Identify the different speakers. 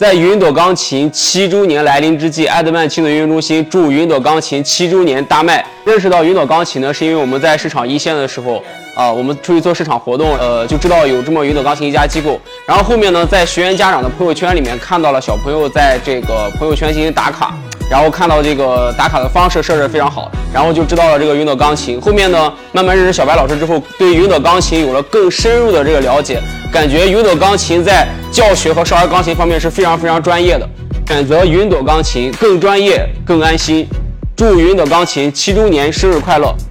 Speaker 1: 在云朵钢琴七周年来临之际，爱德曼亲子运营中心祝云朵钢琴七周年大卖。认识到云朵钢琴呢，是因为我们在市场一线的时候，啊，我们出去做市场活动，呃，就知道有这么云朵钢琴一家机构。然后后面呢，在学员家长的朋友圈里面看到了小朋友在这个朋友圈进行打卡，然后看到这个打卡的方式设置非常好，然后就知道了这个云朵钢琴。后面呢，慢慢认识小白老师之后，对云朵钢琴有了更深入的这个了解，感觉云朵钢琴在教学和少儿钢琴方面是非常非常专业的。选择云朵钢琴更专业更安心。祝云朵钢琴七周年生日快乐！